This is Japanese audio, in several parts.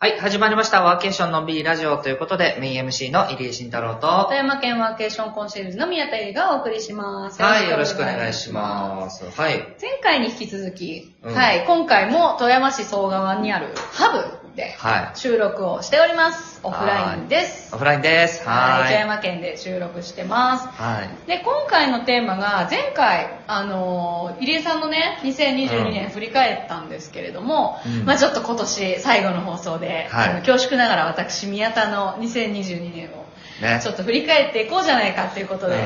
はい、始まりました。ワーケーションのんびりラジオということで、メイン MC の入江慎太郎と、富山県ワーケーションコンシェルジュの宮田由里がお送りします。はい、よろしくお願いします。はい。前回に引き続き、うんはい、今回も富山市総川にあるハブでは収録をしております。オフラインですい。。オフラインです。はい、富はい。山県で収録してます。はい。で、今回のテーマが、前回、あのー入江さんのね、2022年振り返ったんですけれども、うんまあちょっと今年最後の放送で、はいあの恐縮ながら私、宮田の2022年をね。ちょっと振り返っていこうじゃないかっていうことで、う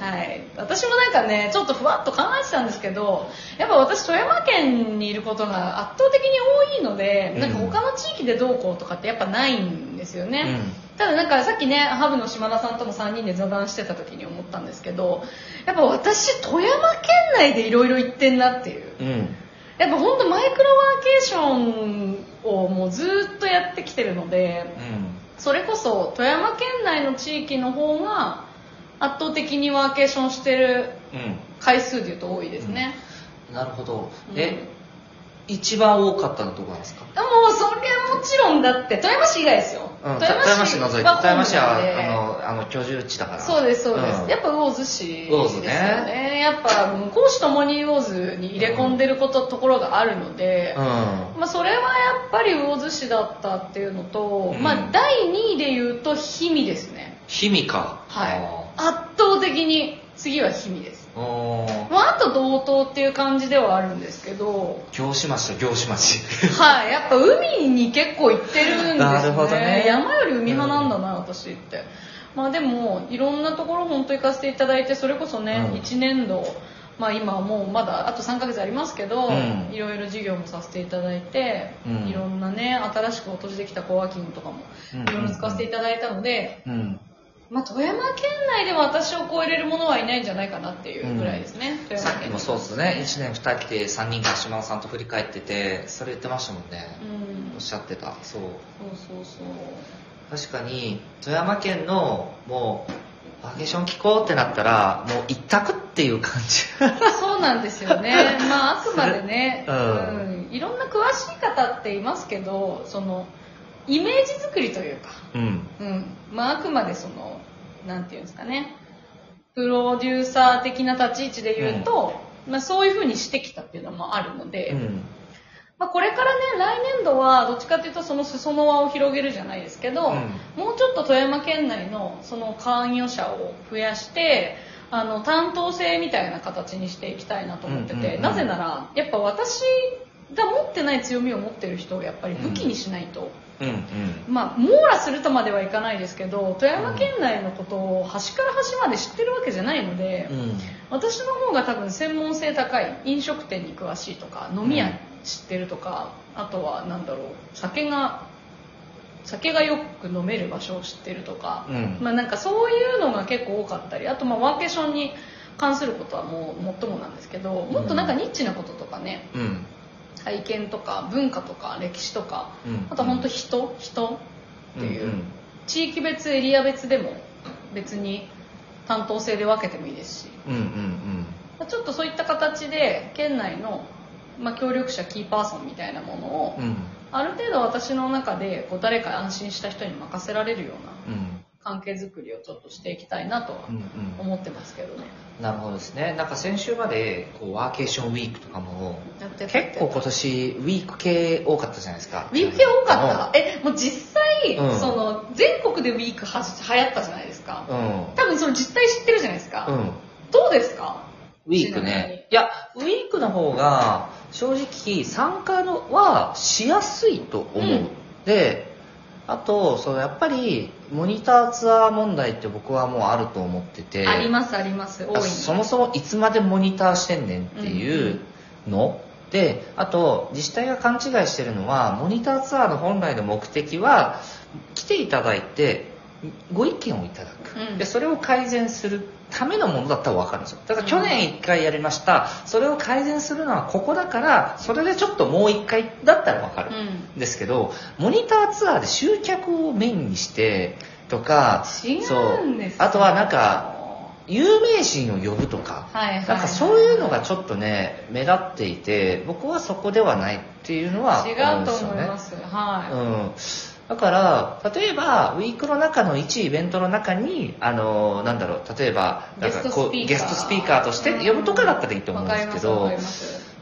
はい。私もなんかね、ちょっとふわっと考えてたんですけど、やっぱ私富山県にいることが圧倒的に多いので、うんなんか他の地域でどうこうとかってやっぱないんですよね。うんただなんかさっきね、ハブの島田さんとも3人で座談してた時に思ったんですけど、やっぱ私富山県内でいろいろ行ってんなっていう。うん。やっぱほんとマイクロワーケーションをもうずっとやってきてるので、それこそ富山県内の地域の方が圧倒的にワーケーションしてるうん。うん。回数でいうと多いですね、なるほど。うんえ、一番多かったのどこなんですか？もうそれはもちろんだって富山市以外ですよ、うん。富山市除いて、は富山市は、あの、あの、居住地だから。そうですそうです、んやっぱ魚津市ですよねねやっぱ公私ともに魚津に入れ込んでること、ところがあるので、うん。まあ、それはやっぱり魚津市だったっていうのと、うんまあ、第2位で言うと氷見ですね氷見か。はい圧倒的に次は氷見です。まあ、あと同等っていう感じではあるんですけど、行志町と行志町。はい、やっぱ海に結構行ってるんですね。なるほどね。山より海派なんだな、私って。まあでも、いろんなところ本当行かせていただいて、それこそね、うん。1年度、まあ今はもうまだあと3ヶ月ありますけど、うん。いろいろ授業もさせていただいて、うん。いろんなね、新しく訪れてきたコワーキングとかも、うん。いろいろ使わせていただいたので、うん。まあ富山県内では私を超えれるものはいないんじゃないかなっていうぐらいですね。富山県さっきもそうですね、1年2来て3人が島田さんと振り返ってて、それ言ってましたもんね。うんおっしゃってた。そう。そうそうそう。確かに、富山県の、もう、バケーション気候ってなったら、もう一択っていう感じ。そうなんですよね。まああくまでね、ううんん、いろんな詳しい方っていますけど、そのイメージ作りというか、うん。うん、まああくまでそのなんていうんですかね、プロデューサー的な立ち位置で言うと、まあそういう風にしてきたっていうのもあるので、うん。まあこれからね来年度はどっちかっていうとその裾野輪を広げるじゃないですけど、うん。もうちょっと富山県内のその関与者を増やしてあの担当性みたいな形にしていきたいなと思ってて、うんうんうん。なぜならやっぱ私ない強みを持ってる人をやっぱり武器にしないと、うん。うん。まあ網羅するとまではいかないですけど富山県内のことを端から端まで知ってるわけじゃないので、うん。私の方が多分専門性高い飲食店に詳しいとか飲み屋知ってるとか、あとはなんだろう酒が酒がよく飲める場所を知ってるとか、うんまあなんかそういうのが結構多かったりあとまあワーケーションに関することはもう最もなんですけどもっとなんかニッチなこととかねうん。体験とか文化とか歴史とか、うんあと本当人人っていう、うんうん地域別エリア別でも別に担当性で分けてもいいですしうんうんまあちょっとそういった形で県内の、まあ、協力者キーパーソンみたいなものを、うん。うん。ある程度私の中でこう誰か安心した人に任せられるようなうん。関係づくりをちょっとしていきたいなとはうんうん。思ってますけどね。なるほどですね。なんか先週まで、こう、ワーケーションウィークとかも、結構今年、ウィーク系多かったじゃないですか。ウィーク系多かった？えもう実際、うんその全国でウィークは流行ったじゃないですか、うん。多分その実態知ってるじゃないですか、うん。どうですか？ウィークね。いや、ウィークの方が、正直、参加のはしやすいと思う。うんで、あと、そのやっぱり、モニターツアー問題って僕はもうあると思ってて。ありますあります。多いそもそもいつまでモニターしてんねんっていうの、であと自治体が勘違いしてるのはモニターツアーの本来の目的は来ていただいてご意見をいただく、うん。でそれを改善するためのものだったら分かるんですよ。だから去年1回やりました。それを改善するのはここだからそれでちょっともう1回だったら分かる、うん。ですけどモニターツアーで集客をメインにしてとか違うんですそう。あとはなんか有名人を呼ぶとか、はいはいはい。なんかそういうのがちょっとね目立っていて僕はそこではないっていうのは違うと思うんですよね。思います、はい、うんだから、例えば、ウィークの中の1イベントの中に、あの、なんだろう、例えば、ゲゲスストスピーカー。トスピーカーとして呼ぶとかだったらいいと思うんですけど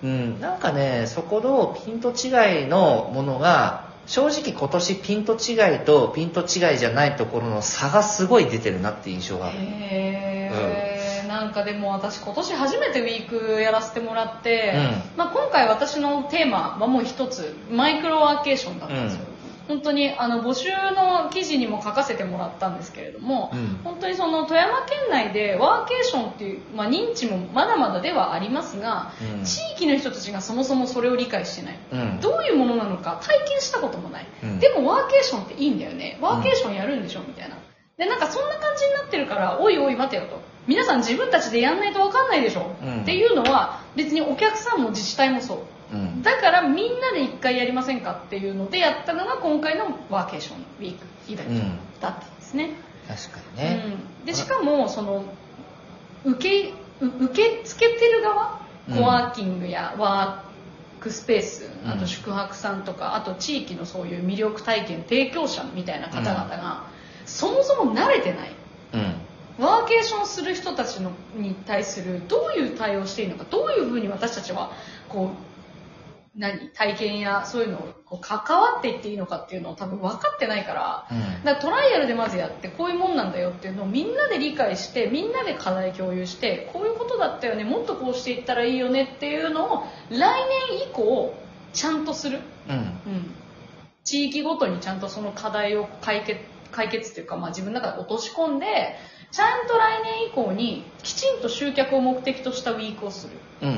うん、なんかね、そこのピント違いのものが、正直今年ピント違いとピント違いじゃないところの差がすごい出てるなって印象がある。へー。なんかでも私今年初めてウィークやらせてもらって、うまあ、今回私のテーマはもう一つマイクロワーケーションだったんですよ、本当にあの募集の記事にも書かせてもらったんですけれども、うん。本当にその富山県内でワーケーションっていう、まあ、認知もまだまだではありますが、うん。地域の人たちがそもそもそれを理解してない、うん。どういうものなのか体験したこともない、うん。でもワーケーションっていいんだよね。ワーケーションやるんでしょみたいな。でなんかそんな感じになってるからおいおい待てよと皆さん自分たちでやんないと分かんないでしょ、うん。っていうのは別にお客さんも自治体もそう。うん。だからみんなで一回やりませんかっていうのでやったのが今回のワーケーションウィークイベントだったんですね、確かにね。うん、でしかもその受けう受け付けてる側うん。コワーキングやワークスペースうん。あと宿泊さんとかあと地域のそういう魅力体験提供者みたいな方々が、そもそも慣れてない。うん。ワーケーションする人たちのに対するどういう対応をしていいのかどういうふうに私たちはこう何？体験やそういうのをこう関わっていっていいのかっていうのを多分分かってないからうん。だからトライアルでまずやってこういうもんなんだよっていうのをみんなで理解してみんなで課題共有してこういうことだったよねもっとこうしていったらいいよねっていうのを来年以降ちゃんとする、うん。うん、地域ごとにちゃんとその課題を解決解決っていうか、まあ、自分の中で落とし込んでちゃんと来年以降にきちんと集客を目的としたウィークをするうん。う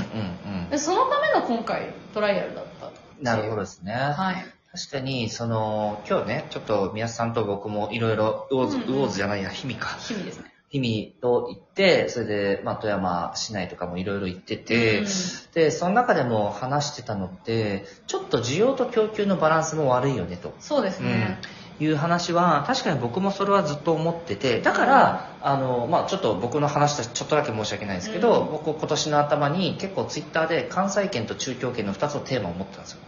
ん。でそのための今回トライアルだったなるほどですね。はい確かに、その、今日ね、ちょっと宮津さんと僕もいろいろ、ウォーズ、うんうんウォーズじゃないや、日々か。日々ですね日々と行って、それで、まあ、富山市内とかもいろいろ行ってて、うんで、その中でも話してたのって、ちょっと需要と供給のバランスも悪いよねと。そうですね、いう話は確かに僕もそれはずっと思っててだから、あのまあ、ちょっと僕の話とちょっとだけ申し訳ないんですけど、うん。僕今年の頭に結構ツイッターで関西圏と中京圏の2つのテーマを持ってたんですよ、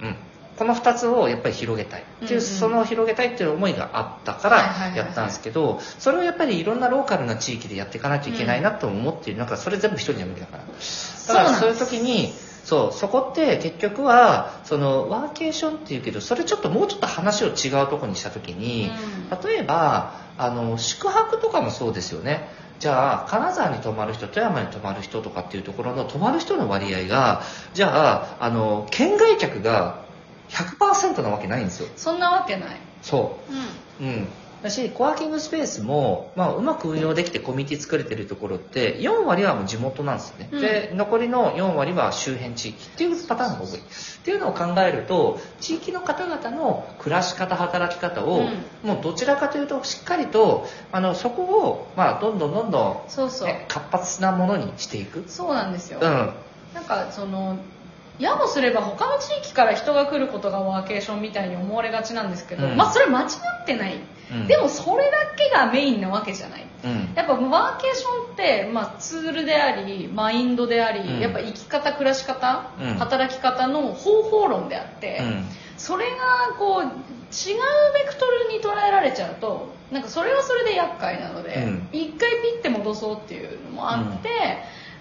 うん。うん、この2つをやっぱり広げたい。っていう、うんうん。その広げたいっていう思いがあったからやったんですけどそれをやっぱりいろんなローカルな地域でやっていかないといけないなと思っている。中、それ全部一人じゃ無理だから。だからそういう時にそうそこって結局はそのワーケーションっていうけどそれちょっともうちょっと話を違うところにした時に、例えばあの宿泊とかもそうですよね。じゃあ金沢に泊まる人富山に泊まる人とかっていうところの泊まる人の割合がじゃああの県外客が100%なわけないんですよ。そんなわけない、そう。うんだしコワーキングスペースも、まあ、うまく運用できてコミュニティ作れてるところって4割はもう地元なんですよね、うん。で残りの4割は周辺地域っていうパターンが多い。っていうのを考えると地域の方々の暮らし方働き方を、もうどちらかというとしっかりとあのそこを、まあ、どんどんどんどん、そうそう、ね活発なものにしていく。そうなんですよ、うん。なんかそのやもすれば他の地域から人が来ることがワーケーションみたいに思われがちなんですけど、うん。まあそれ間違ってない、うん。でもそれだけがメインなわけじゃない。うん。やっぱワーケーションって、まあ、ツールでありマインドであり、うん。やっぱ生き方暮らし方、うん。働き方の方法論であって、うん。それがこう違うベクトルに捉えられちゃうとなんかそれはそれで厄介なので、うん。一回ピッて戻そうっていうのもあって、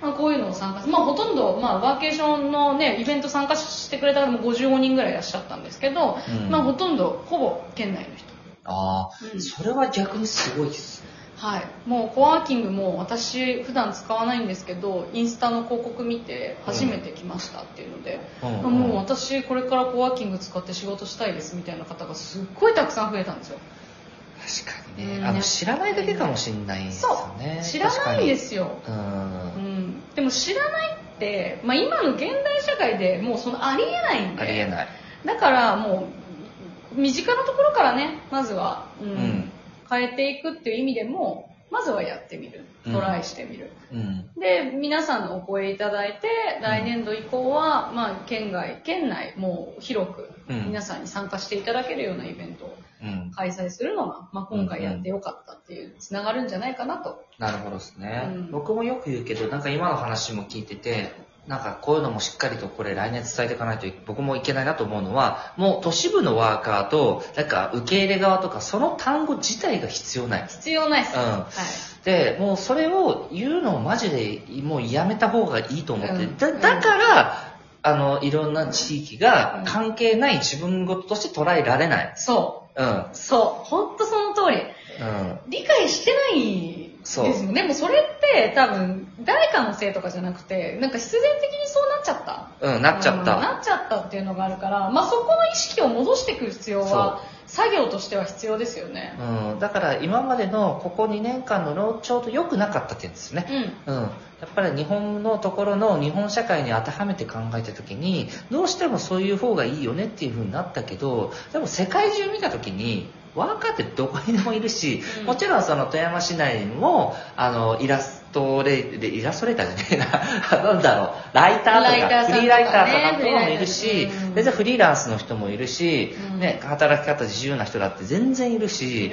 まあ、こういうのを参加まあほとんど、まあ、ワーケーションのねイベント参加してくれた方も55人ぐらいいらっしゃったんですけど、うん。まあほとんどほぼ県内の人ああ、うん。それは逆にすごいですね。はい、もうコワーキングも私普段使わないんですけどインスタの広告見て初めて来ましたっていうので、うん。うんもう私これからコワーキング使って仕事したいですみたいな方がすっごいたくさん増えたんですよ。確かにね、うんあの知らないだけかもしれないですよね。知らないですよ、ううんん、でも知らないって、まあ、今の現代社会でもうそのありえないんで。ありえない。だからもう身近なところからねまずは、うんん。変えていくっていう意味でもまずはやってみる。うん。トライしてみる、うん。で皆さんのお声いただいて来年度以降は、まあ、県外県内もう広くうん。皆さんに参加していただけるようなイベントをうん。開催するのが、まあ、今回やってよかったっていうつながるんじゃないかなと、なるほどですね、うん。僕もよく言うけどなんか今の話も聞いててなんかこういうのもしっかりとこれ来年伝えていかないと僕もいけないなと思うのは、もう都市部のワーカーと、なんか受け入れ側とか、その単語自体が必要ない。必要ないっす。うんはい。で、もうそれを言うのをマジでもうやめた方がいいと思って、うんだだから、あの、いろんな地域が関係ない自分事として捉えられない。そうん。うん。う。そう。ほんとその通り。理解してないそうですよ。でもそれって多分誰かのせいとかじゃなくて、なんか必然的にそうなっちゃった。うん、なっちゃっうんた。なっちゃったっていうのがあるから、まあそこの意識を戻していく必要は、作業としては必要ですよね。うん、だから今までのここ2年間の論調と良くなかった点ですね。うん。うん、やっぱり日本のところの日本社会に当てはめて考えた時にどうしてもそういう方がいいよねっていう風になったけどでも世界中見た時にワーカーってどこにでもいるし、うんもちろんその富山市内にもあのイラストレでイラストレーターじゃねえな。なんだろう。ライターとかフリーライターとかもいるし、全然フリーランスの人もいるし、うん。ね、働き方自由な人だって全然いるし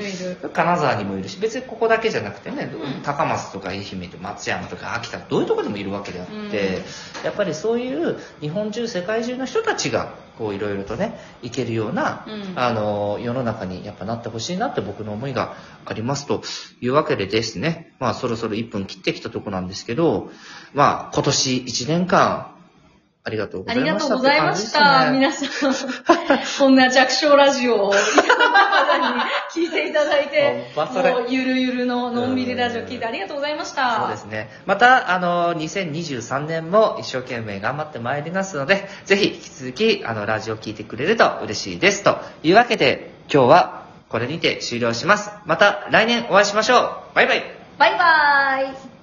金沢にもいるし別にここだけじゃなくてね、うん高松とか愛媛とか松山とか秋田どういうとこでもいるわけであって、うん。やっぱりそういう日本中世界中の人たちがこういろいろとねいけるような、うん。あの世の中にやっぱなってほしいなって僕の思いがありますというわけでですねまあそろそろ1分切ってきたとこなんですけどまあ今年1年間ありがとうごあざいましたりがとうございました。って感じ皆さん、こんな弱小ラジオを 聞いていただいて、ゆるゆるののんびりラジオ聞いてありがとうございました。そうですね。また、あの、2023年も一生懸命頑張ってまいりますので、ぜひ引き続き、あの、ラジオ聞いてくれると嬉しいです。というわけで、今日はこれにて終了します。また来年お会いしましょう。バイバイ。バイバイ。